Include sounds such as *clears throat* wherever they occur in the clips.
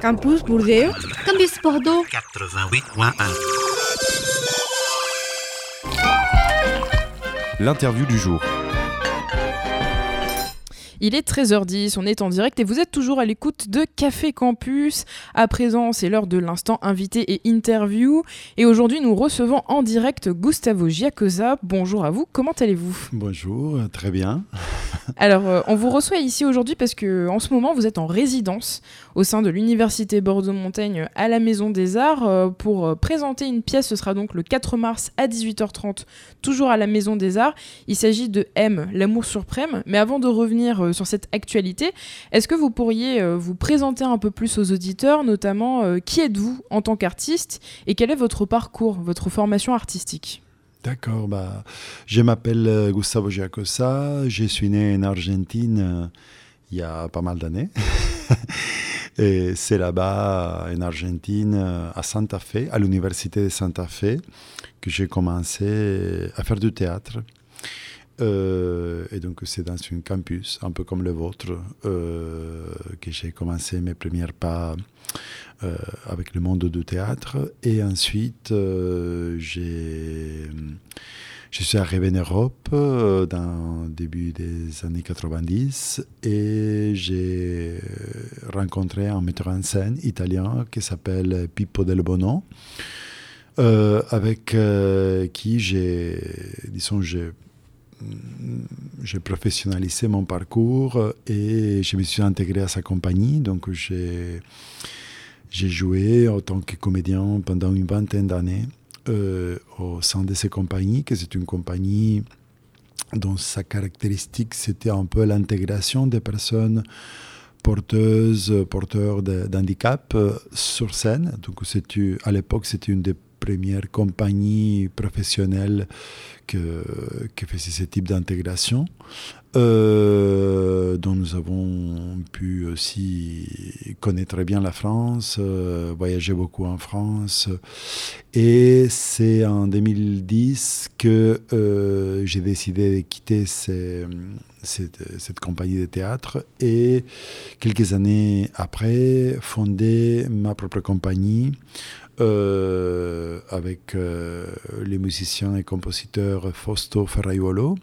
Campus Bordeaux. Campus Bordeaux. 88.1. L'interview du jour. Il est 13h10, on est en direct et vous êtes toujours à l'écoute de Café Campus. À présent, c'est l'heure de l'instant invité et interview. Et aujourd'hui, nous recevons en direct Gustavo Giacosa. Bonjour à vous, comment allez-vous? Bonjour, très bien. *laughs* Alors, euh, on vous reçoit ici aujourd'hui parce que en ce moment, vous êtes en résidence au sein de l'Université Bordeaux-Montaigne à la Maison des Arts euh, pour euh, présenter une pièce. Ce sera donc le 4 mars à 18h30, toujours à la Maison des Arts. Il s'agit de M, l'amour suprême. Mais avant de revenir euh, sur cette actualité, est-ce que vous pourriez euh, vous présenter un peu plus aux auditeurs, notamment euh, qui êtes-vous en tant qu'artiste et quel est votre parcours, votre formation artistique? D'accord, bah, je m'appelle Gustavo Giacosa, je suis né en Argentine il y a pas mal d'années. *laughs* Et c'est là-bas, en Argentine, à Santa Fe, à l'université de Santa Fe, que j'ai commencé à faire du théâtre. Euh, et donc c'est dans un campus, un peu comme le vôtre, euh, que j'ai commencé mes premiers pas euh, avec le monde du théâtre. Et ensuite, j'ai, je suis arrivé en Europe dans le début des années 90 et j'ai rencontré un metteur en scène italien qui s'appelle Pippo Del Bono. avec qui j'ai, disons, j'ai j'ai professionnalisé mon parcours et je me suis intégré à sa compagnie. Donc, j'ai, joué en tant que comédien pendant une vingtaine d'années euh, au sein de ces compagnies, que c'est une compagnie dont sa caractéristique, c'était un peu l'intégration des personnes porteuses, porteurs d'handicap euh, sur scène. Donc, à l'époque, c'était une des premières compagnies professionnelles que, qui faisait ce type d'intégration, euh, dont nous avons pu aussi connaître bien la France, euh, voyager beaucoup en France. Et c'est en 2010 que euh, j'ai décidé de quitter cette, cette compagnie de théâtre et quelques années après fonder ma propre compagnie avec les musiciens et compositeurs Fausto Ferraiuolo,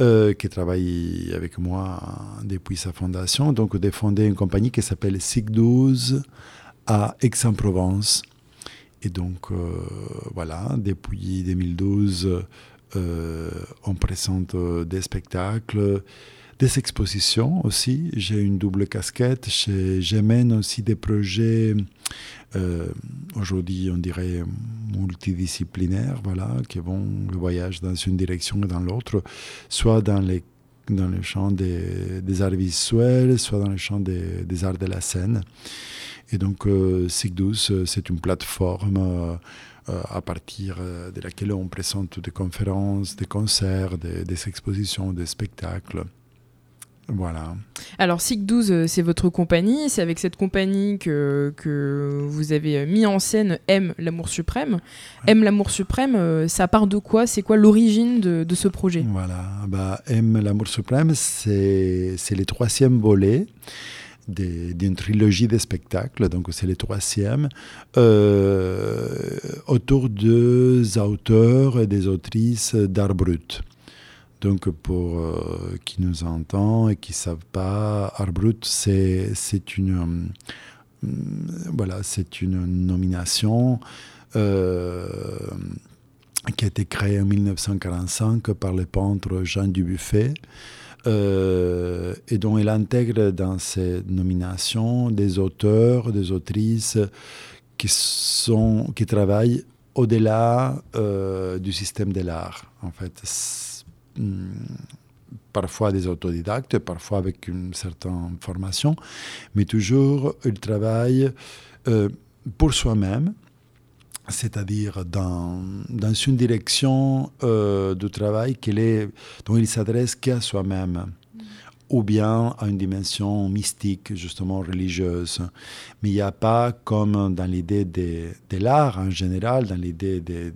euh, qui travaille avec moi depuis sa fondation. Donc, de fonder une compagnie qui s'appelle SIG12 à Aix-en-Provence. Et donc, euh, voilà, depuis 2012, euh, on présente des spectacles, des expositions aussi. J'ai une double casquette. Je, je mène aussi des projets, euh, aujourd'hui on dirait multidisciplinaires, voilà, qui vont le voyage dans une direction et dans l'autre, soit dans les dans le champ des, des arts visuels, soit dans le champ des, des arts de la scène. Et donc, euh, SIG12, euh, c'est une plateforme euh, à partir de laquelle on présente des conférences, des concerts, des expositions, des spectacles. Voilà. Alors SIG12, euh, c'est votre compagnie, c'est avec cette compagnie que, que vous avez euh, mis en scène M, l'amour suprême. M, l'amour suprême, euh, ça part de quoi? C'est quoi l'origine de, de ce projet? Voilà. Bah, M, l'amour suprême, c'est le troisième volet d'une trilogie de spectacles, donc c'est le troisième, euh, autour des auteurs et des autrices d'art brut. Donc pour euh, qui nous entend et qui ne savent pas, art brut, c'est une, euh, voilà, c'est une nomination euh, qui a été créée en 1945 par le peintre Jean Dubuffet. et dont elle intègre dans ces nominations des auteurs, des autrices qui, sont, qui travaillent au-delà du système de l'art. En fait, parfois des autodidactes, parfois avec une certaine formation, mais toujours ils travaillent euh, pour soi-même, c'est-à-dire dans, dans une direction euh, de travail qu'elle est, dont il s'adresse qu'à soi-même ou bien à une dimension mystique, justement religieuse. Mais il n'y a pas, comme dans l'idée de, de l'art en général, dans l'idée de,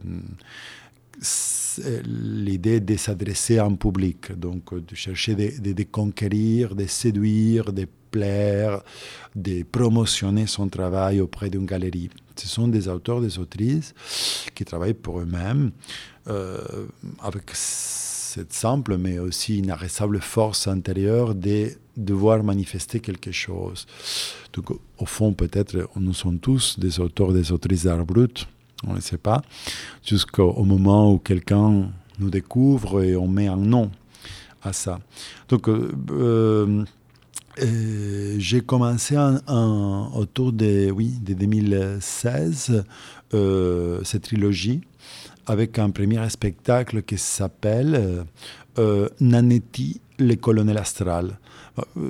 c'est l'idée de s'adresser un public, donc de chercher de conquérir, de séduire, de plaire, de promotionner son travail auprès d'une galerie. Ce sont des auteurs, des autrices qui travaillent pour eux-mêmes euh, avec cette simple mais aussi inarrêtable force intérieure de devoir manifester quelque chose. Donc, au fond, peut-être, nous sommes tous des auteurs, des autrices d'art brut, on ne sait pas, jusqu'au moment où quelqu'un nous découvre et on met un nom à ça. Donc, euh, euh, j'ai commencé en, autour de, oui, de 2016 euh, cette trilogie avec un premier spectacle qui s'appelle Nanetti, le colonel astral.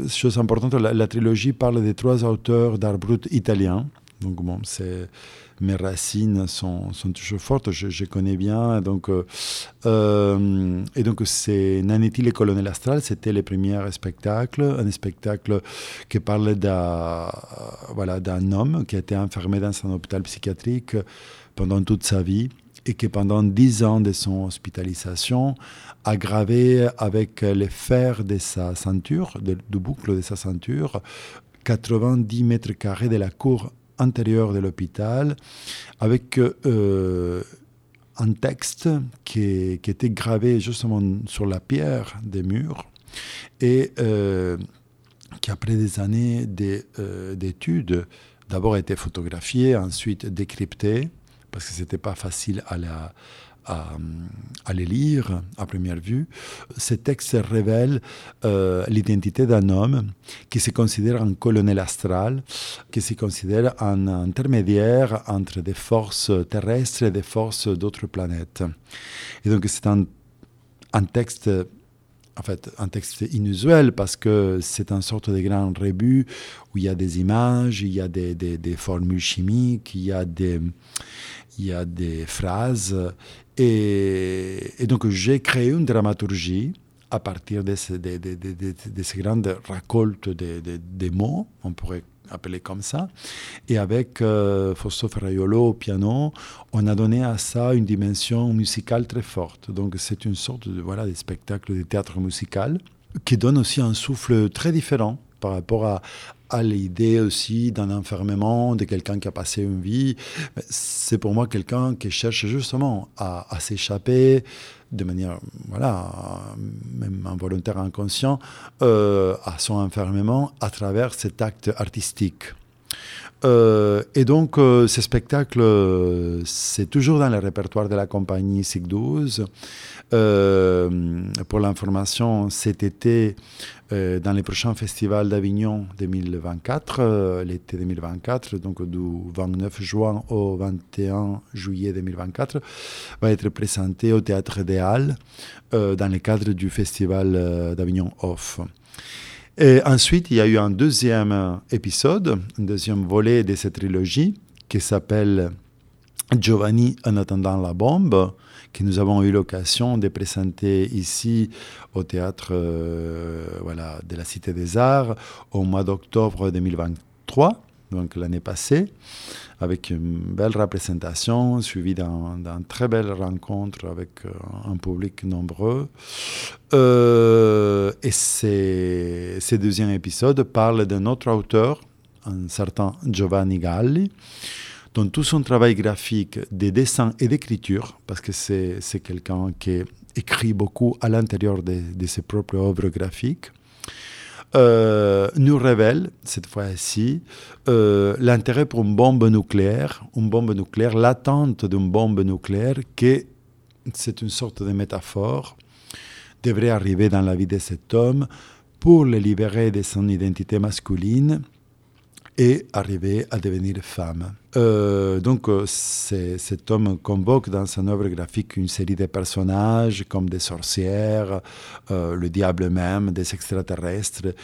Chose importante, la, la, trilogie parle de trois auteurs d'art brut italiens. Donc bon, c'est mes racines sont, sont toujours fortes, je, connais bien. Donc, euh, euh, et donc, c'est Nanetti, le colonel astral, c'était le premier spectacle, un spectacle qui parlait d'un voilà, homme qui a été enfermé dans un hôpital psychiatrique pendant toute sa vie et qui, pendant dix ans de son hospitalisation, a gravé avec les fers de sa ceinture, du boucle de sa ceinture, 90 mètres carrés de la cour intérieur de l'hôpital avec euh, un texte qui, était gravé justement sur la pierre des murs et euh, qui, après des années euh, d'études, d'abord a été photographié, ensuite décrypté, parce que ce n'était pas facile à la, à, les lire à première vue, ces textes révèlent euh, l'identité d'un homme qui se considère un colonel astral, qui se considère un intermédiaire entre des forces terrestres et des forces d'autres planètes. Et donc c'est un, un texte en fait, un texte inusuel parce que c'est une sorte de grand rébut où il y a des images, il y a des, des, des formules chimiques, il y a des, il y a des phrases et, donc j'ai créé une dramaturgie à partir de, ces, de, de, de ces grandes récoltes de, mots, on pourrait appeler comme ça. Et avec euh, Fausto Ferraiolo au piano, on a donné à ça une dimension musicale très forte. Donc c'est une sorte de, voilà, de spectacle de théâtre musical qui donne aussi un souffle très différent par rapport à, à l'idée aussi d'un enfermement, de quelqu'un qui a passé une vie. C'est pour moi quelqu'un qui cherche justement à, s'échapper de manière, voilà, même involontaire, inconscient, euh, à son enfermement à travers cet acte artistique. Euh, et donc, euh, ce spectacle, c'est toujours dans le répertoire de la compagnie SIG 12. pour l'information, cet été, euh, dans les prochains festivals d'Avignon 2024, l'été 2024, donc du 29 juin au 21 juillet 2024, va être présenté au Théâtre des Halles dans le cadre du festival d'Avignon Off. Et ensuite, il y a eu un deuxième épisode, un deuxième volet de cette trilogie qui s'appelle Giovanni en attendant la bombe, que nous avons eu l'occasion de présenter ici au théâtre euh, voilà, de la Cité des Arts au mois d'octobre 2023, donc l'année passée avec une belle représentation suivie d'une très belle rencontre avec euh, un public nombreux. Euh, et ce deuxième épisode parle d'un autre auteur, un certain Giovanni Galli, dont tout son travail graphique de dessin et d'écriture, parce que c'est quelqu'un qui écrit beaucoup à l'intérieur de, de ses propres œuvres graphiques, euh, nous révèle, cette fois-ci, euh, l'intérêt pour une bombe nucléaire, une bombe nucléaire, l'attente d'une bombe nucléaire, qui, c'est une sorte de métaphore, devrait arriver dans la vie de cet homme pour le libérer de son identité masculine et arriver à devenir femme. Euh, donc euh, cet homme convoque dans son œuvre graphique une série de personnages comme des sorcières, euh, le diable même, des extraterrestres,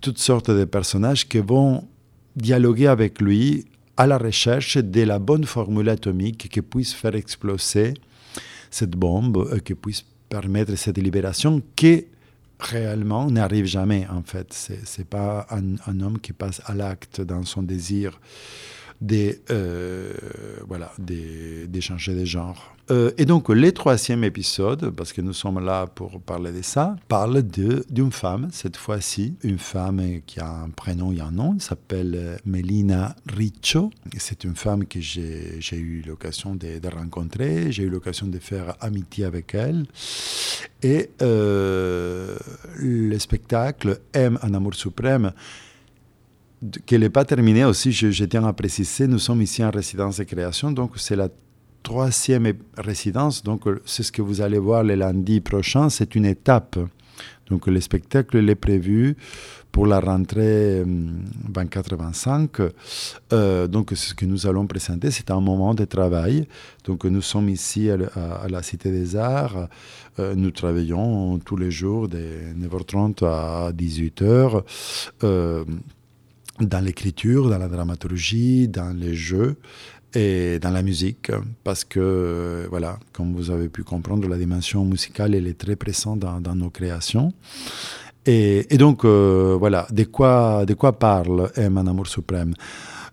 toutes sortes de personnages qui vont dialoguer avec lui à la recherche de la bonne formule atomique qui puisse faire exploser cette bombe, qui puisse permettre cette libération qui réellement n'arrive jamais en fait. C'est n'est pas un, homme qui passe à l'acte dans son désir. de, euh, voilà, d'échanger des genres. Euh, et donc, le troisième épisode, parce que nous sommes là pour parler de ça, parle d'une femme, cette fois-ci, une femme qui a un prénom et un nom, elle s'appelle Melina Riccio. C'est une femme que j'ai eu l'occasion de, rencontrer, j'ai eu l'occasion de faire amitié avec elle. Et euh, le spectacle Aime un amour suprême, qu'elle n'est pas terminé aussi, je, je, tiens à préciser, nous sommes ici en résidence de création, donc c'est la troisième résidence, donc euh, c'est ce que vous allez voir le lundi prochain, c'est une étape. Donc le spectacle est prévu pour la rentrée 24-25. Euh, euh, donc ce que nous allons présenter, c'est un moment de travail. Donc nous sommes ici à, la Cité des Arts. nous travaillons tous les jours de 9h30 à 18h dans l'écriture, dans la dramaturgie, dans les jeux et dans la musique, parce que, voilà, comme vous avez pu comprendre, la dimension musicale, elle est très présente dans, nos créations. Et, donc, euh, voilà, de quoi, de quoi parle Emma Amour Suprême?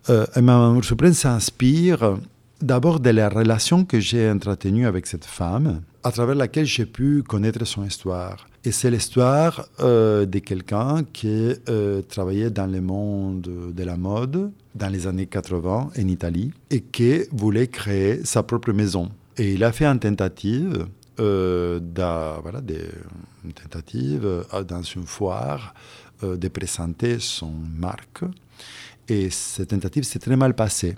Euh, Amour Suprême s'inspire d'abord de la relation que j'ai entretenue avec cette femme, à travers laquelle j'ai pu connaître son histoire. Et c'est l'histoire euh, de quelqu'un qui euh, travaillait dans le monde de la mode dans les années 80 en Italie et qui voulait créer sa propre maison. Et il a fait une tentative, euh, voilà, une tentative euh, dans une foire de présenter son marque. Et cette tentative s'est très mal passée.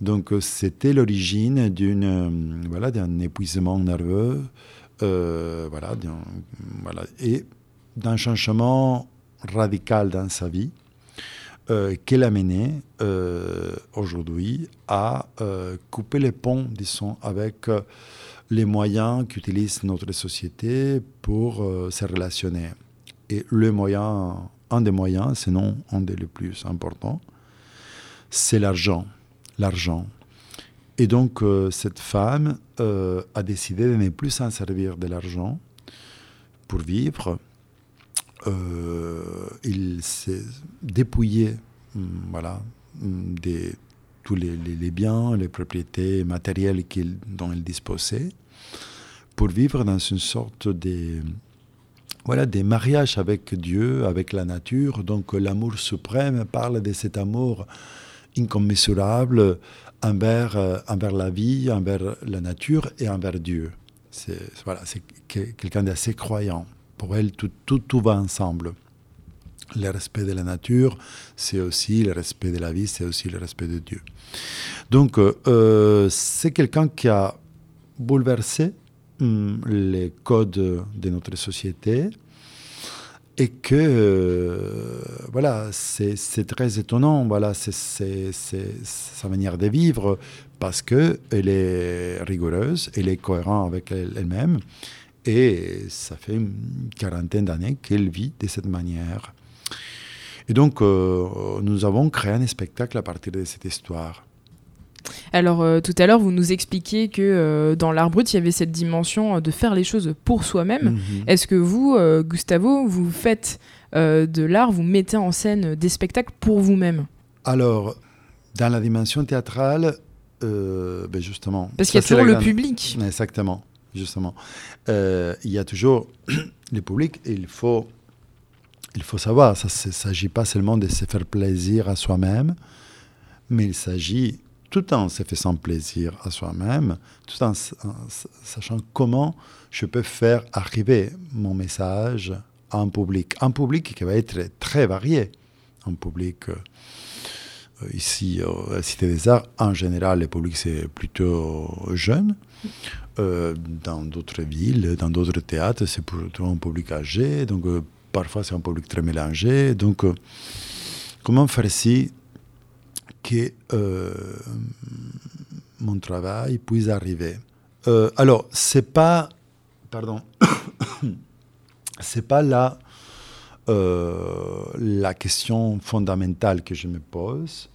Donc c'était l'origine d'une voilà, d'un épuisement nerveux euh, voilà, voilà, et d'un changement radical dans sa vie euh, qui l'a mené euh, aujourd'hui à couper les ponts, disons, avec les moyens qu'utilise notre société pour se relationner. Et le moyen, un des moyens, sinon un des plus importants, c'est l'argent. L'argent. Et donc, euh, cette femme euh, a décidé de ne plus s'en servir de l'argent pour vivre. Euh, il s'est dépouillé hum, voilà, de tous les, biens, les propriétés matérielles dont il disposait, pour vivre dans une sorte de, voilà, des mariages avec Dieu, avec la nature. Donc l'amour suprême parle de cet amour incommensurable envers, euh, envers la vie, envers la nature et envers Dieu. C'est quelqu'un d'assez croyant. Pour elle, tout, tout, tout, va ensemble. Le respect de la nature, c'est aussi le respect de la vie, c'est aussi le respect de Dieu. Donc, euh, euh, c'est quelqu'un qui a bouleversé hum, les codes de notre société, et que euh, voilà, c'est très étonnant, voilà, c'est sa manière de vivre parce que elle est rigoureuse, elle est cohérente avec elle-même et ça fait une quarantaine d'années qu'elle vit de cette manière. Et donc, euh, nous avons créé un spectacle à partir de cette histoire. Alors euh, tout à l'heure, vous nous expliquiez que euh, dans l'art brut, il y avait cette dimension de faire les choses pour soi-même. Mhm. Est-ce que vous, Gustavo, vous faites de l'art, vous mettez en scène des spectacles pour vous-même? Alors, dans la dimension théâtrale, ben justement... Parce qu'il y a toujours le public. Exactement, justement. il y a toujours *clears throat* le public il faut, il faut savoir, ça ne s'agit pas seulement de se faire plaisir à soi-même, mais il s'agit tout en se faisant plaisir à soi-même, tout en, sachant comment je peux faire arriver mon message à un public. Un public qui va être très varié. Un public, euh, ici, à la Cité des Arts, en général, le public, c'est plutôt jeune. Euh, dans d'autres villes, dans d'autres théâtres, c'est plutôt un public âgé. Donc, euh, parfois, c'est un public très mélangé. Donc, comment faire ici que euh, mon travail puisse arriver? Euh, alors, c'est pas, pardon, *coughs* c'est pas là euh, la question fondamentale que je me pose.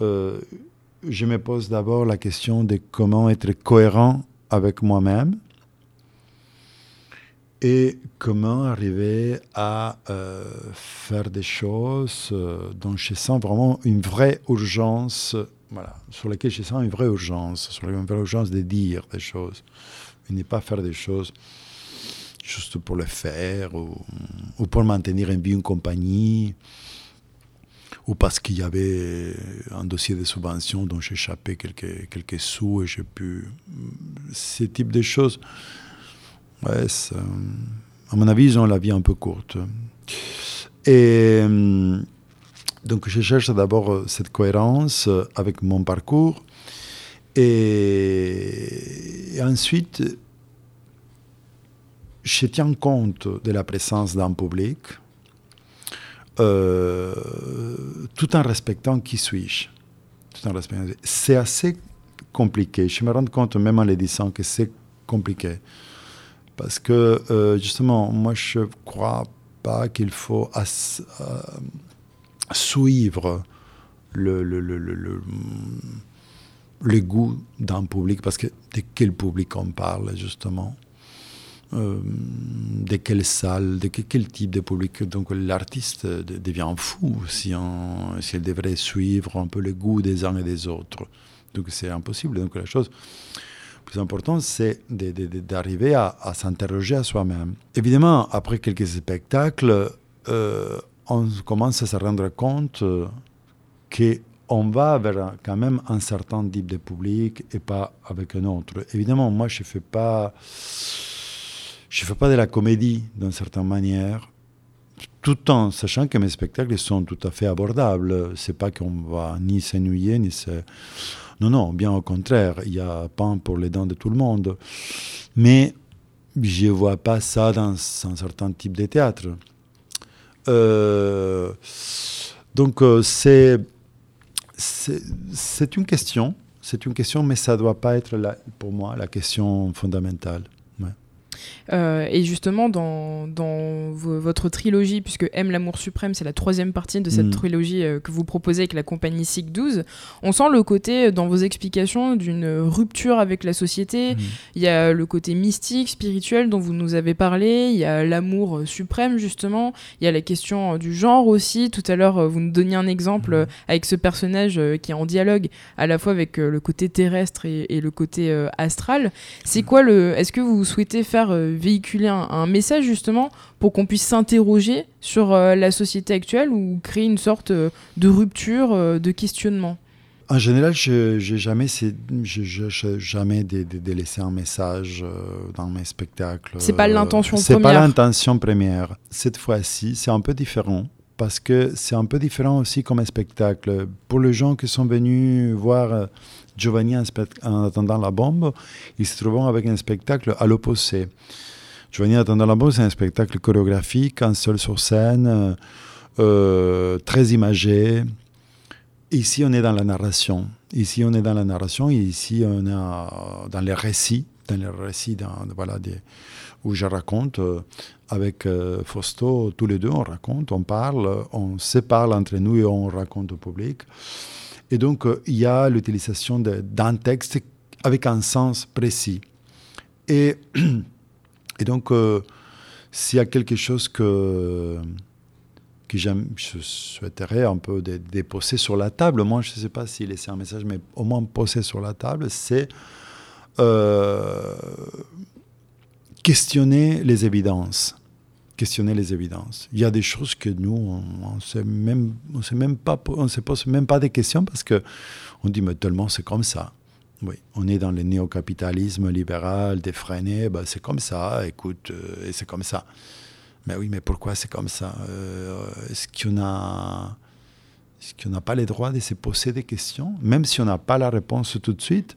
je me pose d'abord la question de comment être cohérent avec moi-même et comment arriver à euh, faire des choses euh, dont je sens vraiment une vraie urgence, voilà, sur lesquelles je sens une vraie urgence, sur une vraie urgence de dire des choses, et ne pas faire des choses juste pour le faire ou, ou pour maintenir en vie une compagnie ou parce qu'il y avait un dossier de subvention dont j'échappais quelques, quelques sous et j'ai pu... Ces types de choses, ouais, à mon avis, ils ont la vie un peu courte. Et donc je cherche d'abord cette cohérence avec mon parcours et ensuite je tiens compte de la présence d'un public euh, tout en respectant qui suis-je. C'est assez compliqué. Je me rends compte, même en le disant, que c'est compliqué. Parce que, euh, justement, moi, je ne crois pas qu'il faut euh, suivre le, goût d'un public, parce que de quel public on parle, justement? De quelle salle, de quel type de public? Donc l'artiste devient fou si, on, si elle devrait suivre un peu le goût des uns et des autres. Donc c'est impossible. Donc la chose plus importante, c'est d'arriver à, s'interroger à soi-même. Évidemment, après quelques spectacles, euh, on commence à se rendre compte qu'on va vers quand même un certain type de public et pas avec un autre. Évidemment, moi, je ne fais pas je ne fais pas de la comédie d'une certaine manière, tout en sachant que mes spectacles sont tout à fait abordables. C'est pas qu'on va ni s'ennuyer, ni se... Non, non, bien au contraire, il y a pain pour les dents de tout le monde. Mais je ne vois pas ça dans un certain type de théâtre. Euh, donc euh, c'est, c'est une question, c'est une question, mais ça ne doit pas être pour moi la question fondamentale. Euh, et justement, dans, dans votre trilogie, puisque Aime l'amour suprême, c'est la troisième partie de cette mm. trilogie euh, que vous proposez avec la compagnie SIG 12, on sent le côté, euh, dans vos explications, d'une rupture avec la société. Mm. Il y a le côté mystique, spirituel dont vous nous avez parlé, il y a l'amour suprême, justement, il y a la question du genre aussi. Tout à l'heure, vous nous donniez un exemple mm. avec ce personnage qui est en dialogue à la fois avec le côté terrestre et, et le côté astral. C'est quoi le. Est-ce que vous souhaitez faire euh, véhiculer un, message justement pour qu'on puisse s'interroger sur euh, la société actuelle ou créer une sorte euh, de rupture, de questionnement en général, je n'ai jamais, jamais délaissé un message dans mes spectacles. C'est pas l'intention première. C'est pas l'intention première. Cette fois-ci, c'est un peu différent parce que c'est un peu différent aussi comme spectacle. Pour les gens qui sont venus voir Giovanni en, attendant la bombe, ils se trouvent avec un spectacle à l'opposé. Giovanni en attendant la bombe, c'est un spectacle chorégraphique, un seul sur scène, euh, euh, très imagé. Ici, on est dans la narration. Ici, on est dans la narration ici, on est dans les récits, dans les récits voilà, où je raconte euh, avec Fausto, tous les deux, on raconte, on parle, on se parle entre nous et on raconte au public. Et donc, euh, il y a l'utilisation d'un texte avec un sens précis. *clears throat* Et, donc, euh, s'il y a quelque chose que, que je souhaiterais un peu déposer sur la table, moi, je ne sais pas si laisser un message, mais au moins poser sur la table, c'est euh, questionner les évidences questionner les évidences. Il y a des choses que nous, on ne même, on se pose même pas des questions parce que on dit mais tellement c'est comme ça. Oui, on est dans le néocapitalisme libéral défreiné, bah, c'est comme ça, écoute, euh, et c'est comme ça. Mais oui, mais pourquoi c'est comme ça? Euh, Est-ce qu'on a, est qu'on n'a pas le droit de se poser des questions, même si on n'a pas la réponse tout de suite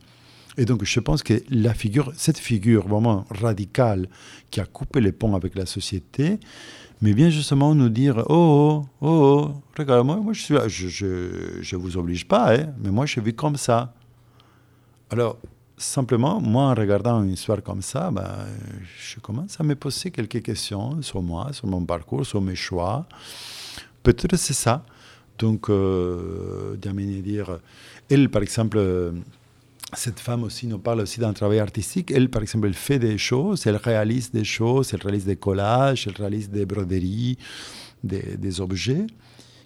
et donc, je pense que cette figure vraiment radicale qui a coupé les ponts avec la société, mais vient justement nous dire Oh, oh, oh, regarde, moi, moi je suis je ne vous oblige pas, hein, mais moi je vis comme ça. Alors, simplement, moi, en regardant une histoire comme ça, ben, je commence à me poser quelques questions sur moi, sur mon parcours, sur mes choix. Peut-être c'est ça. Donc, euh, d'amener dire, elle, par exemple, cette femme aussi nous parle aussi d'un travail artistique. Elle, par exemple, elle fait des choses, elle réalise des choses, elle réalise des collages, elle réalise des broderies, des, des objets,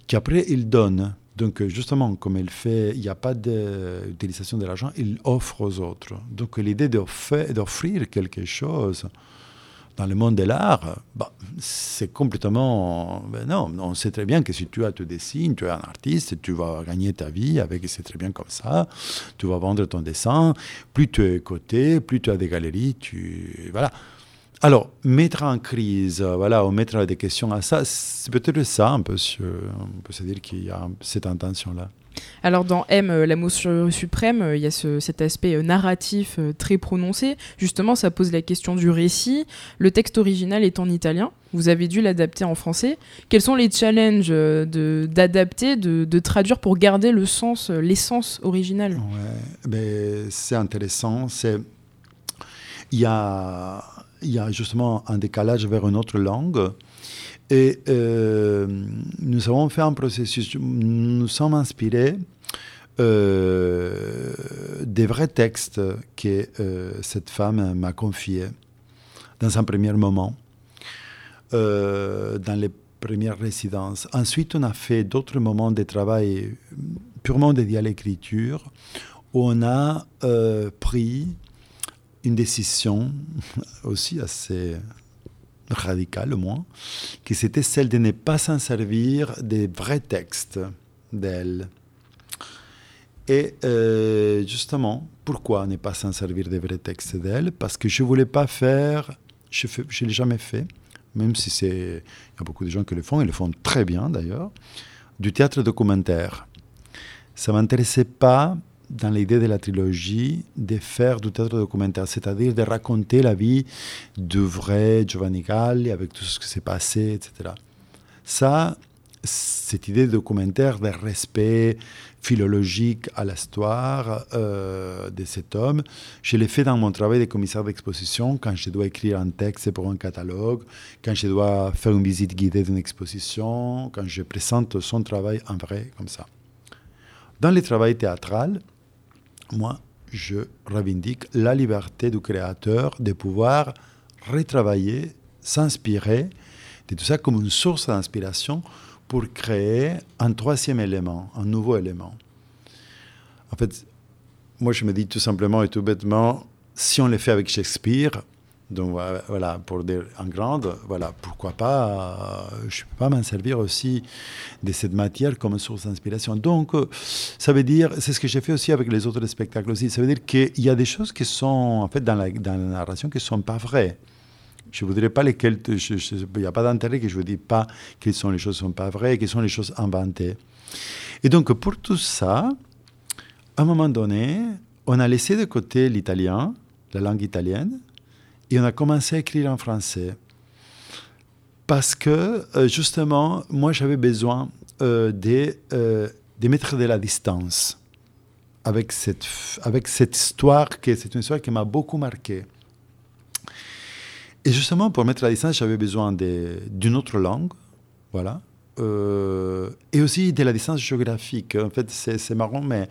qu'après, il donne. Donc, justement, comme elle fait, il n'y a pas d'utilisation de l'argent, il offre aux autres. Donc, l'idée d'offrir quelque chose, dans le monde de l'art, bah, c'est complètement... Ben non, on sait très bien que si tu as te dessines, tu es un artiste, tu vas gagner ta vie avec, c'est très bien comme ça, tu vas vendre ton dessin, plus tu es coté, plus tu as des galeries, tu... Voilà. Alors, mettre en crise, voilà, ou mettre des questions à ça, c'est peut-être ça, un on peut se dire qu'il y a cette intention-là. Alors dans M, euh, l'amour suprême, euh, il y a cet aspect euh, narratif très prononcé. Justement, ça pose la question du récit. Le texte original est en italien. Vous avez dû l'adapter en français. Quels sont les challenges d'adapter, de, traduire pour garder le sens, l'essence originale? Ben, C'est intéressant. Il y a, y a justement un décalage vers une autre langue. Et euh, nous avons fait un processus, nous sommes inspirés euh, des vrais textes que euh, cette femme m'a confiés dans un premier moment, dans les premières résidences. Ensuite, on a fait d'autres moments de travail purement dédiés à l'écriture, où on a pris une décision *laughs* aussi assez radicale au moins, qui c'était celle de ne pas s'en servir des vrais textes d'elle. Et euh, justement, pourquoi ne pas s'en servir des vrais textes d'elle? Parce que je ne voulais pas faire, je ne l'ai jamais fait, même si c'est, il y a beaucoup de gens qui le font, ils le font très bien d'ailleurs, du théâtre documentaire. Ça ne m'intéressait pas dans l'idée de la trilogie de faire du théâtre documentaire, c'est-à-dire de raconter la vie du vrai Giovanni Galli avec tout ce qui s'est passé, etc. Ça, cette idée de documentaire, de respect philologique à l'histoire euh, de cet homme, je l'ai fait dans mon travail de commissaire d'exposition, quand je dois écrire un texte pour un catalogue, quand je dois faire une visite guidée d'une exposition, quand je présente son travail en vrai, comme ça. Dans le travail théâtral, moi, je revendique la liberté du créateur de pouvoir retravailler, s'inspirer de tout ça comme une source d'inspiration pour créer un troisième élément, un nouveau élément. En fait, moi je me dis tout simplement et tout bêtement, si on le fait avec Shakespeare, donc voilà, pour dire en grande, voilà, pourquoi pas, euh, je ne peux pas m'en servir aussi de cette matière comme source d'inspiration. Donc, euh, ça veut dire, c'est ce que j'ai fait aussi avec les autres spectacles aussi, ça veut dire qu'il y a des choses qui sont, en fait, dans la, dans la narration qui ne sont pas vraies. Je ne voudrais pas lesquelles, il n'y a pas d'intérêt que je ne vous dise pas quelles sont les choses qui ne sont pas vraies, quelles sont les choses inventées. Et donc, pour tout ça, à un moment donné, on a laissé de côté l'italien, la langue italienne, et on a commencé à écrire en français. Parce que, euh, justement, moi, j'avais besoin de, de mettre de la distance avec cette, avec cette histoire, qui c'est une histoire qui m'a beaucoup marqué. Et justement, pour mettre la distance, j'avais besoin d'une autre langue, voilà, euh, et aussi de la distance géographique. En fait, c'est marrant, mais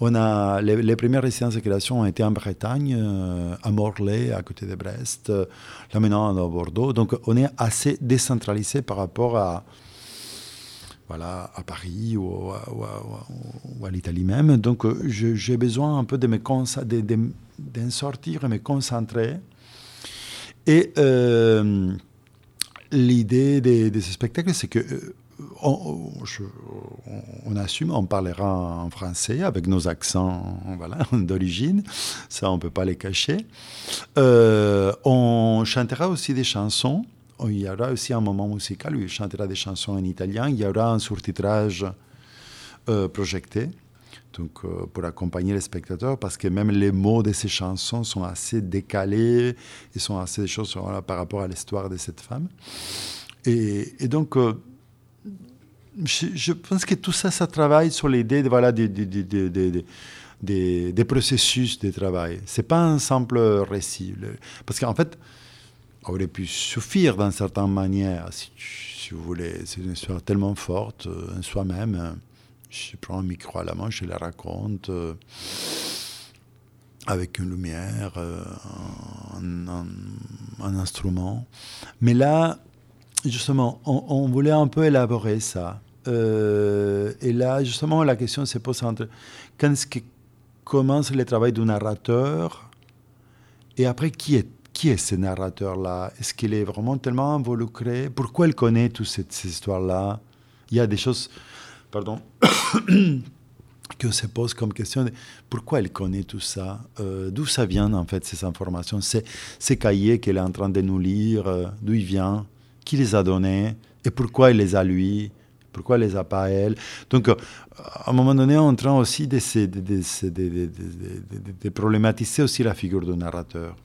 on a, les, premières résidences de création ont été en Bretagne, euh, à Morlaix, à côté de Brest, euh, là maintenant à Bordeaux. Donc on est assez décentralisé par rapport à, voilà, à Paris ou, à, l'Italie même. Donc j'ai besoin un peu de me de, sortir et me concentrer. Et l'idée de, de, ce spectacle, c'est que on, assume, on parlera en français avec nos accents voilà, *laughs* d'origine, ça on ne peut pas les cacher. Euh, on chantera aussi des chansons, il y aura aussi un moment musical où il chantera des chansons en italien, il y aura un surtitrage euh, projeté. Donc, euh, pour accompagner les spectateurs, parce que même les mots de ces chansons sont assez décalés, ils sont assez des choses par rapport à l'histoire de cette femme. Et, et donc, je, pense que tout ça, ça travaille sur l'idée de, voilà, des, des, processus de travail. Ce n'est pas un simple récit. Parce qu'en fait, ça aurait pu suffire d'une certaine manière, si, si vous voulez. C'est une histoire tellement forte euh, en soi-même. Je prends un micro à la main, je la raconte. Euh, avec une lumière, un, instrument. Mais là, justement, on, voulait un peu élaborer ça. et là, justement, la question se pose entre quand est-ce que commence le travail du narrateur et après qui est qui est ce narrateur-là? Est-ce qu'il est vraiment tellement involucré? Pourquoi il connaît toutes ces, histoires-là? Il y a des choses, pardon, *coughs* que se pose comme question. pourquoi il connaît tout ça? Euh, D'où ça vient en fait ces informations? Ces, cahiers qu'il est en train de nous lire, euh, d'où il vient Qui les a donnés Et pourquoi il les a lui pourquoi elle les a pas elle. Donc, euh, à un moment donné, on est en train aussi de, de, problématiser aussi la figure du narrateur.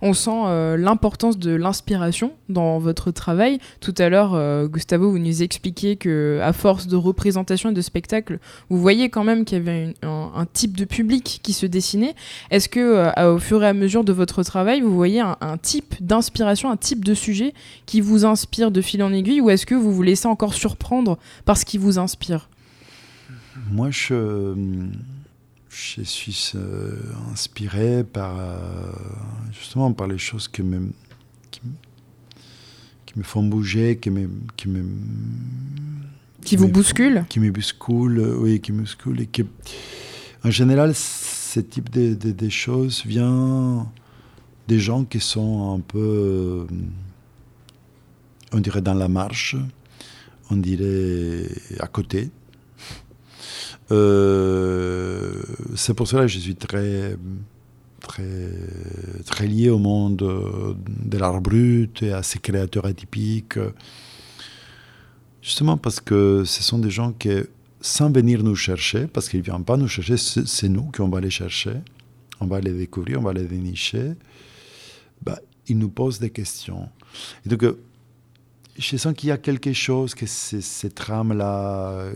On sent euh, l'importance de l'inspiration dans votre travail. Tout à l'heure, euh, Gustavo, vous nous expliquiez que, à force de représentation et de spectacle, vous voyez quand même qu'il y avait un, type de public qui se dessinait. Est-ce que, euh, au fur et à mesure de votre travail, vous voyez un, type d'inspiration, un type de sujet qui vous inspire de fil en aiguille, ou est-ce que vous vous laissez encore surprendre par ce qui vous inspire? Moi, je je suis euh, inspiré par euh, justement par les choses qui me, qui, me font bouger, qui me, qui me qui, vous bousculent, qui me bousculent, oui, qui me bousculent et qui, en général, ce type de, de, choses vient des gens qui sont un peu, euh, on dirait dans la marche, on dirait à côté euh, c'est pour cela que je suis très, très, très lié au monde de l'art brut et à ces créateurs atypiques. Justement parce que ce sont des gens qui, sans venir nous chercher, parce qu'ils ne viennent pas nous chercher, c'est nous qui on va les chercher, on va les découvrir, on va les dénicher, bah, ils nous posent des questions. Donc, je sens qu'il y a quelque chose, que ces trames-là,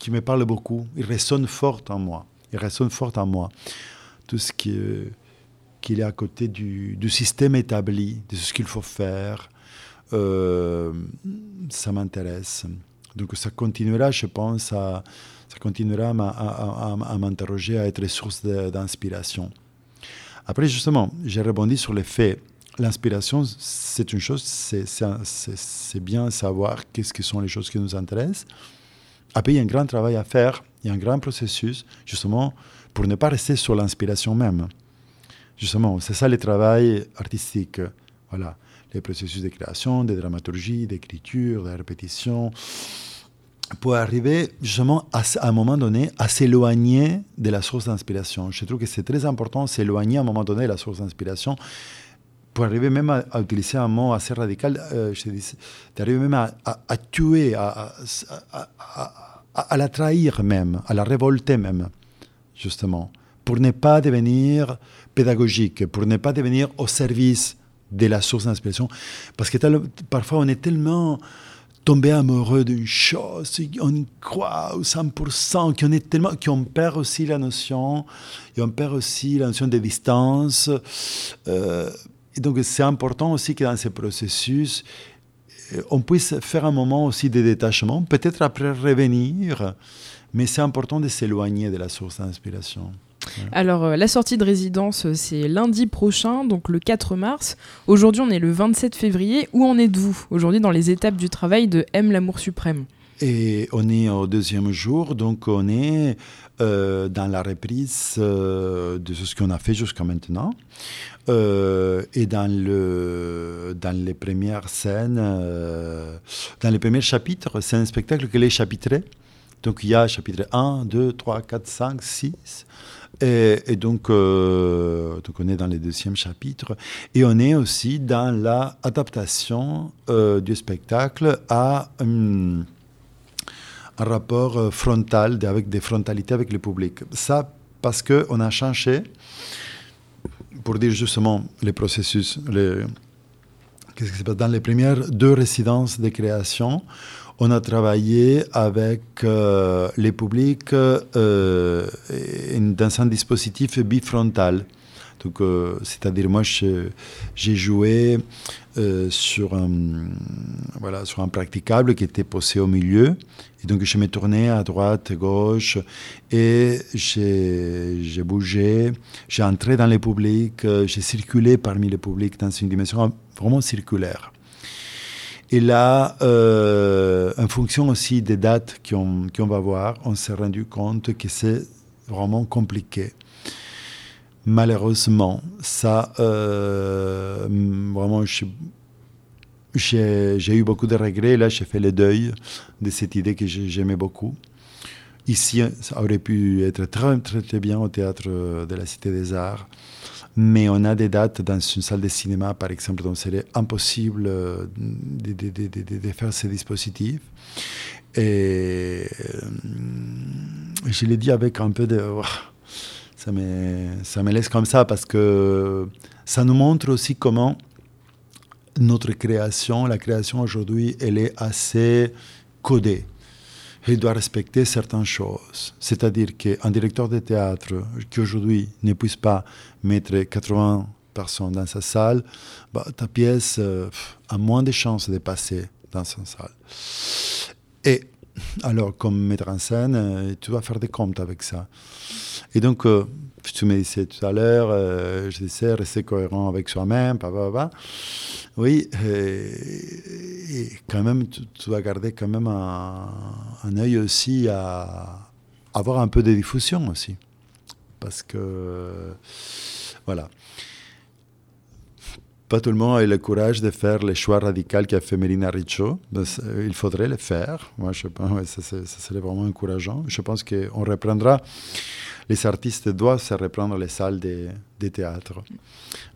qui me parle beaucoup. Il résonne fort en moi. Il résonne fort en moi. Tout ce qui est, qu'il est à côté du, système établi, de ce qu'il faut faire, euh, ça m'intéresse. Donc ça continuera, je pense, à, ça continuera à, à, m'interroger, à être source d'inspiration. Après, justement, j'ai rebondi sur le fait. L'inspiration, c'est une chose, c'est bien savoir qu'est-ce que sont les choses qui nous intéressent. Après, il y a un grand travail à faire, il y a un grand processus, justement, pour ne pas rester sur l'inspiration même. Justement, c'est ça le travail artistique. Voilà, les processus de création, de dramaturgie, d'écriture, de répétition, pour arriver justement à, un moment donné à s'éloigner de la source d'inspiration. Je trouve que c'est très important s'éloigner à un moment donné de la source d'inspiration pour arriver même à, utiliser un mot assez radical, euh, je dis, d'arriver même à, à, tuer, à, la trahir même, à la révolter même, justement, pour ne pas devenir pédagogique, pour ne pas devenir au service de la source d'inspiration. Parce que parfois on est tellement tombé amoureux d'une chose, on y croit au 100%, qu'on est tellement, qu'on perd aussi la notion, et on perd aussi la notion de distance. Euh, et donc c'est important aussi que dans ce processus, euh, on puisse faire un moment aussi de détachement, peut-être après revenir, mais c'est important de s'éloigner de la source d'inspiration. Alors, euh, la sortie de résidence, euh, c'est lundi prochain, donc le 4 mars. Aujourd'hui, on est le 27 février. Où en êtes-vous aujourd'hui dans les étapes du travail de M, l'amour suprême? Et on est au deuxième jour, donc on est euh, dans la reprise euh, de ce qu'on a fait jusqu'à maintenant. Euh, et dans, le, dans les premières scènes, dans les premiers chapitres, c'est un spectacle qui est chapitré. Donc il y a chapitre 1, 2, 3, 4, 5, 6. Et, donc, donc, on est dans le deuxième chapitre. Et on est aussi dans l'adaptation du spectacle à... Hum, un rapport euh, frontal, avec des frontalités avec le public. Ça, parce qu'on a changé, pour dire justement les processus, les, qu'est-ce qui se passe? Dans les premières deux résidences de création, on a travaillé avec euh, les publics euh, dans un dispositif bifrontal. Donc, euh, c'est-à-dire, moi, j'ai joué euh, sur, un, voilà, sur un practicable qui était posé au milieu. Et donc, je me tournais à droite, gauche, et j'ai bougé, j'ai entré dans les publics, euh, j'ai circulé parmi les publics dans une dimension vraiment circulaire. Et là, en fonction aussi des dates qu'on va voir, on s'est rendu compte que c'est vraiment compliqué malheureusement, ça, euh, vraiment, j'ai eu beaucoup de regrets. Là, j'ai fait le deuil de cette idée que j'aimais beaucoup. Ici, ça aurait pu être très, très, bien au théâtre de la Cité des Arts. Mais on a des dates dans une salle de cinéma, par exemple, dont c'est impossible de, de, de, de, faire ces dispositifs. Et euh, je l'ai dit avec un peu de ça me, ça me laisse comme ça parce que ça nous montre aussi comment notre création, la création aujourd'hui, elle est assez codée. Elle doit respecter certaines choses. C'est-à-dire qu'un directeur de théâtre qui aujourd'hui ne puisse pas mettre 80 personnes dans sa salle, bah, ta pièce euh, a moins de chances de passer dans sa salle. Et alors, comme metteur en scène, euh, tu dois faire des comptes avec ça. Et donc, euh, tu me disais tout à l'heure, euh, je disais, rester cohérent avec soi-même, Oui, et, quand même, tu, dois garder quand même un, un œil aussi à avoir un peu de diffusion aussi. Parce que, voilà pas tout le monde a le courage de faire les choix radicaux qu'a fait Mélina Richaud. Ben, il faudrait le faire. Moi, je pense ça, ça, serait vraiment encourageant. Je pense qu'on reprendra, les artistes doivent se reprendre les salles des, des théâtres,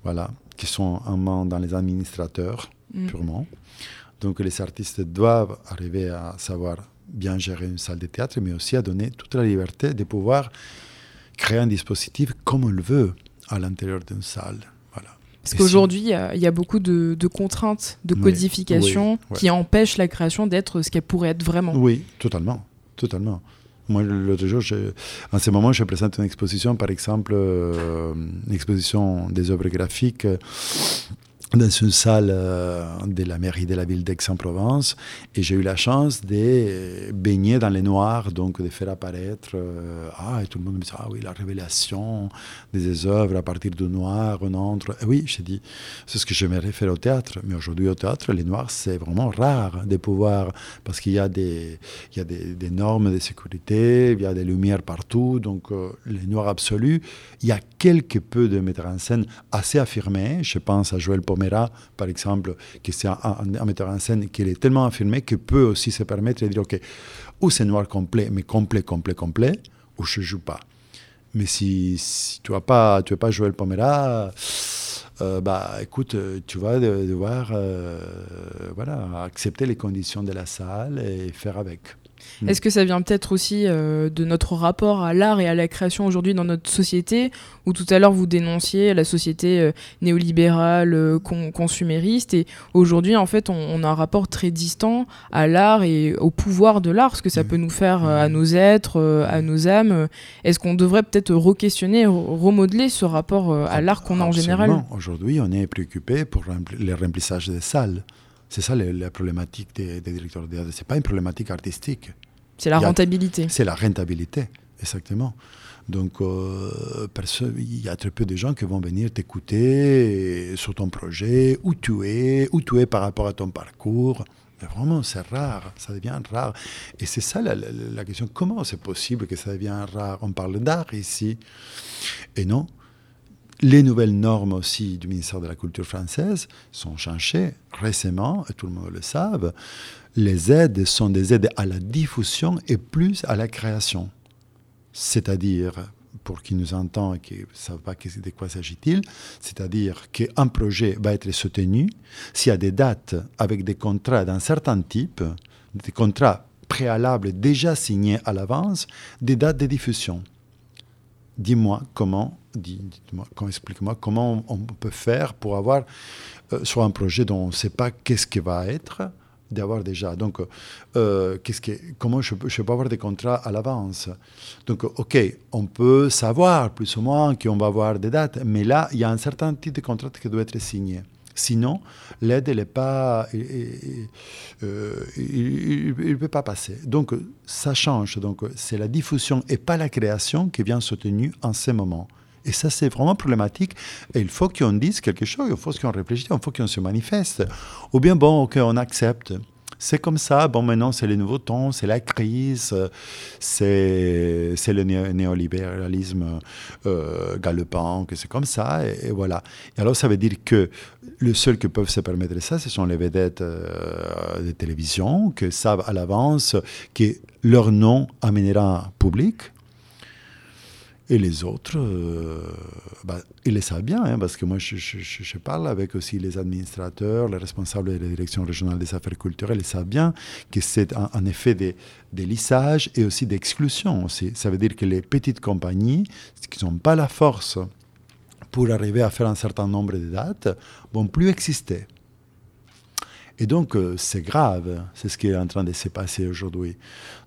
voilà, qui sont en main dans les administrateurs, mm. purement. Donc les artistes doivent arriver à savoir bien gérer une salle de théâtre, mais aussi à donner toute la liberté de pouvoir créer un dispositif comme on le veut à l'intérieur d'une salle. Parce qu'aujourd'hui, il y, a beaucoup de, contraintes de codification qui empêchent la création d'être ce qu'elle pourrait être vraiment. Oui, totalement. Totalement. Moi, l'autre jour, en ce moment, je présente une exposition, par exemple, euh, une exposition des œuvres graphiques dans une salle euh, de la mairie de la ville d'Aix-en-Provence et j'ai eu la chance de baigner dans les noirs, donc de faire apparaître, euh, ah, et tout le monde me dit, ah oui, la révélation des œuvres à partir du noir, on entre. oui, j'ai dit, c'est ce que j'aimerais faire au théâtre, mais aujourd'hui au théâtre, les noirs, c'est vraiment rare de pouvoir, parce qu'il y a, des, il y a des, normes de sécurité, il y a des lumières partout, donc euh, les noirs absolus, il y a quelques peu de metteurs en scène assez affirmés, je pense à Joël Par exemple, qui c'est un, metteur en scène qui est tellement affirmé qu'il peut aussi se permettre de dire, OK, ou c'est noir complet, mais complet, complet, complet, ou je joue pas. Mais si, tu ne vas pas, tu veux pas le Pomera, euh, bah, écoute, tu vas devoir euh, voilà, accepter les conditions de la salle et faire avec. Mm. Est-ce que ça vient peut-être aussi euh, de notre rapport à l'art et à la création aujourd'hui dans notre société, où tout à l'heure vous dénonciez la société euh, néolibérale, euh, consumériste, et aujourd'hui en fait on, a un rapport très distant à l'art et au pouvoir de l'art, ce que ça mm. peut nous faire à nos êtres, à nos âmes. Est-ce qu'on devrait peut-être re-questionner, remodeler ce rapport à l'art qu'on a en général? Aujourd'hui on est préoccupé pour le remplissage des salles. C'est ça la, problématique des, directeurs de théâtre. Ce n'est pas une problématique artistique. C'est la rentabilité. C'est la rentabilité, exactement. Donc, euh, il y a très peu de gens qui vont venir t'écouter sur ton projet, où tu es, où tu es par rapport à ton parcours. Mais vraiment, c'est rare, ça devient rare. Et c'est ça la, la, question, comment c'est possible que ça devienne rare? On parle d'art ici. Et non, les nouvelles normes aussi du ministère de la Culture française sont changées récemment, et tout le monde le sait. Les aides sont des aides à la diffusion et plus à la création. C'est-à-dire, pour qui nous entend et qui ne savent pas de quoi s'agit-il, c'est-à-dire qu'un projet va être soutenu s'il y a des dates avec des contrats d'un certain type, des contrats préalables déjà signés à l'avance, des dates de diffusion. Dis-moi comment dis-moi, explique-moi comment on peut faire pour avoir, euh, sur un projet dont on ne sait pas qu'est-ce qui va être, d'avoir déjà. Donc, euh, qu'est-ce que, comment je peux, je peux avoir des contrats à l'avance Donc, OK, on peut savoir plus ou moins qu'on va avoir des dates, mais là, il y a un certain type de contrat qui doit être signé. Sinon, l'aide, elle n'est pas, il ne peut pas passer. Donc, ça change. Donc, c'est la diffusion et pas la création qui vient soutenue en ce moment. Et ça, c'est vraiment problématique. Il faut qu'on dise quelque chose, il faut qu'on réfléchisse, il faut qu'on se manifeste. Ou bien, bon, qu'on accepte. C'est comme ça, bon, maintenant, c'est le nouveau temps, c'est la crise, c'est, le néolibéralisme euh, galopant, que c'est comme ça, et, voilà. Et alors, ça veut dire que le seul qui peuvent se permettre ça, ce sont les vedettes euh, de télévision, qui savent à l'avance que leur nom amènera public, et les autres, euh, bah, ils le savent bien, hein, parce que moi, je, parle avec aussi les administrateurs, les responsables de la direction régionale des affaires culturelles, ils savent bien que c'est en, effet des, des, lissages et aussi d'exclusion. Aussi. Ça veut dire que les petites compagnies, qui n'ont pas la force pour arriver à faire un certain nombre de dates, vont plus exister. Et donc, euh, c'est grave, c'est ce qui est en train de se passer aujourd'hui.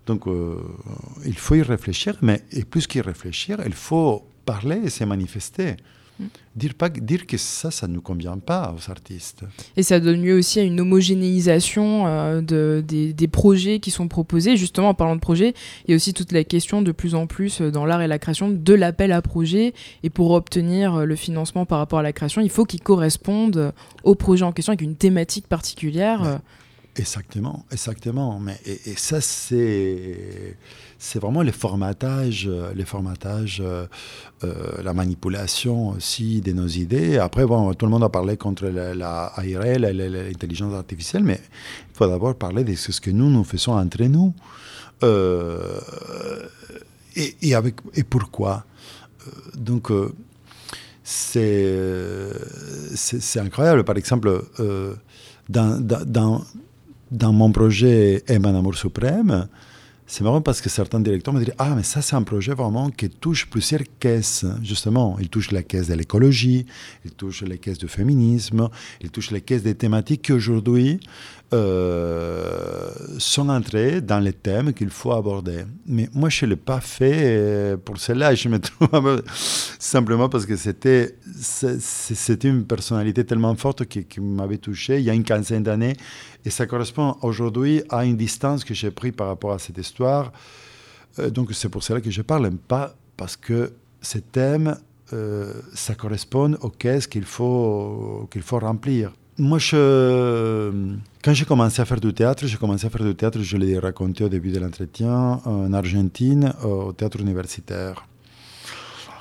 Donc, euh, il faut y réfléchir, mais et plus qu'y réfléchir, il faut parler et se manifester. Dire, pas, dire que ça, ça ne nous convient pas aux artistes. Et ça donne lieu aussi à une homogénéisation euh, de, des, projets qui sont proposés. Justement, en parlant de projets, il y a aussi toute la question de plus en plus dans l'art et la création de l'appel à projet. Et pour obtenir le financement par rapport à la création, il faut qu'il corresponde au projet en question avec une thématique particulière. Exactement, exactement. Mais, et, ça, c'est, c'est vraiment le formatage, les formatages euh, euh, la manipulation aussi de nos idées. Après, bon, tout le monde a parlé contre la, la l'intelligence artificielle, mais il faut d'abord parler de ce que nous, nous faisons entre nous. Euh, et, et, avec, et pourquoi? Donc, c'est, c'est, incroyable. Par exemple, dans dans mon projet Aime un amour suprême, c'est marrant parce que certains directeurs me disent Ah, mais ça, c'est un projet vraiment qui touche plusieurs caisses. Justement, il touche la caisse de l'écologie, il touche les caisses du féminisme, il touche les caisses des thématiques qui aujourd'hui euh, sont dans les thèmes qu'il faut aborder. Mais moi, je ne l'ai pas fait euh, pour cela. Je me *laughs* trouve simplement parce que c'était une personnalité tellement forte qui, qui m'avait touché il y a une quinzaine d'années. Et ça correspond aujourd'hui à une distance que j'ai prise par rapport à cette histoire. Euh, donc c'est pour cela que je parle, pas parce que ces thèmes, euh, ça correspond aux caisses qu'il faut, qu'il faut remplir. Moi, je, quand j'ai commencé à faire du théâtre, j'ai commencé à faire du théâtre, je l'ai raconté au début de l'entretien, en Argentine, au théâtre universitaire.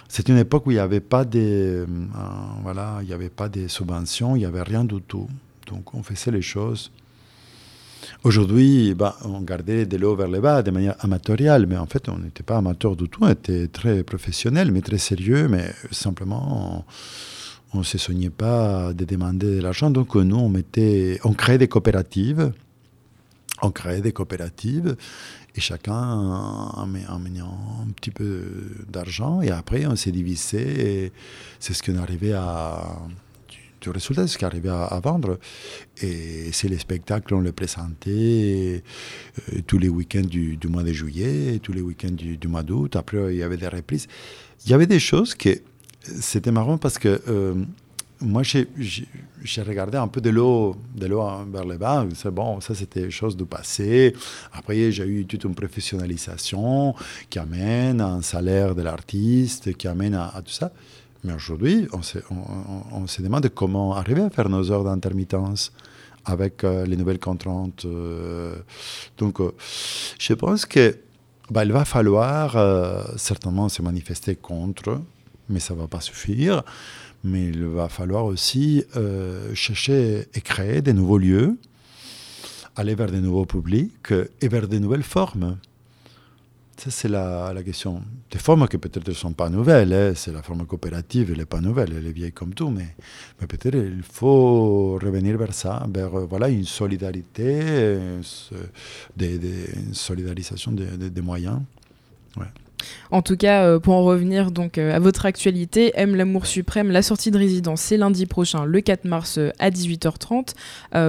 C'est une époque où il n'y avait pas de, euh, voilà, avait pas de subventions, il n'y avait rien du tout. Donc on faisait les choses. Aujourd'hui, bah, on gardait de l'eau vers le bas de manière amatoriale, mais en fait, on n'était pas amateur du tout, on était très professionnel, mais très sérieux, mais simplement, ne se soignait pas de demander de l'argent. Donc nous, on, mettait, on créait des coopératives, on créait des coopératives, et chacun en, un petit peu d'argent, et après, on s'est divisé, c'est ce qu'on arrivait à du résultat, ce qui arrivait à, vendre. Et c'est les spectacles, on les présentait euh, tous les week-ends du, mois de juillet, tous les week-ends du, mois d'août. Après, il y avait des reprises. Il y avait des choses que c'était marrant parce que euh, moi, j'ai regardé un peu de l'eau de l'eau vers le bas. Bon, ça c'était des choses du passé. Après, j'ai eu toute une professionnalisation qui amène un salaire de l'artiste, qui amène à tout ça. Mais aujourd'hui, on se, demande comment arriver à faire nos heures d'intermittence avec euh, les nouvelles contraintes. Euh. donc, je pense que bah, il va falloir certainement se manifester contre, mais ça ne va pas suffire. Mais il va falloir aussi chercher et créer des nouveaux lieux, aller vers des nouveaux publics et vers des nouvelles formes. Ça, c'est la, la, question. Des formes qui peut-être ne sont pas nouvelles. Hein. C'est la forme coopérative, elle n'est pas nouvelle, elle est vieille comme tout. Mais, mais peut-être il faut revenir vers ça, vers euh, voilà, une solidarité, des, une solidarisation des, des, moyens. Ouais. En tout cas, euh, pour en revenir donc euh, à votre actualité, Aime l'amour suprême, la sortie de résidence, c'est lundi prochain, le 4 mars à 18h30.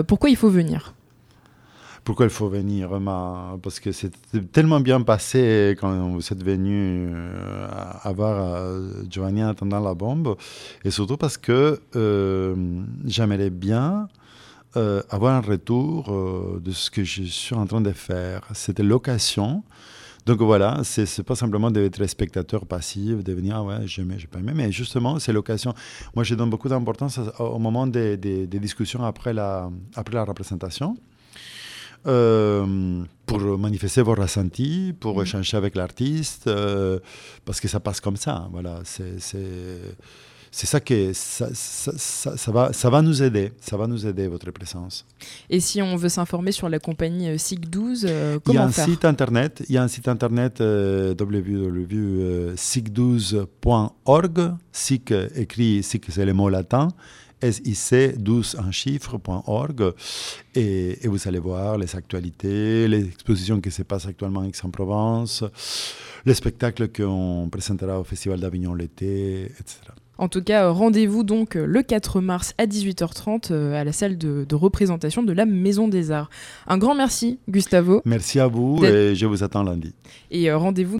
pourquoi il faut venir? Pourquoi il faut venir Parce que c'est tellement bien passé quand vous êtes venu euh, avoir euh, Giovanni en attendant la bombe. Et surtout parce que euh, j'aimerais bien avoir un retour de ce que je suis en train de faire. C'était l'occasion. Donc voilà, c'est pas simplement d'être spectateur passif, de venir, ah ouais, j'aimais, j'ai pas aimé, mais justement, c'est l'occasion. Moi, je donne beaucoup d'importance au moment des, des, discussions après la, après la représentation. Euh, pour manifester vos ressentis, pour mm. échanger avec l'artiste, euh, parce que ça passe comme ça. Voilà, c'est c'est ça que ça, ça, ça, va, ça va nous aider, ça va nous aider votre présence. Et si on veut s'informer sur la compagnie euh, SIG12, comment faire Il y a un site internet, il y a un site internet euh, www.sig12.org, SIG écrit SIG c'est le mot latin, SIC12 en chiffre.org et, et, vous allez voir les actualités, les expositions qui se passent actuellement à Aix-en-Provence, les spectacles qu'on présentera au Festival d'Avignon l'été, etc. En tout cas, rendez-vous donc le 4 mars à 18h30 euh, à la salle de, de, représentation de la Maison des Arts. Un grand merci, Gustavo. Merci à vous et je vous attends lundi. Et euh, rendez-vous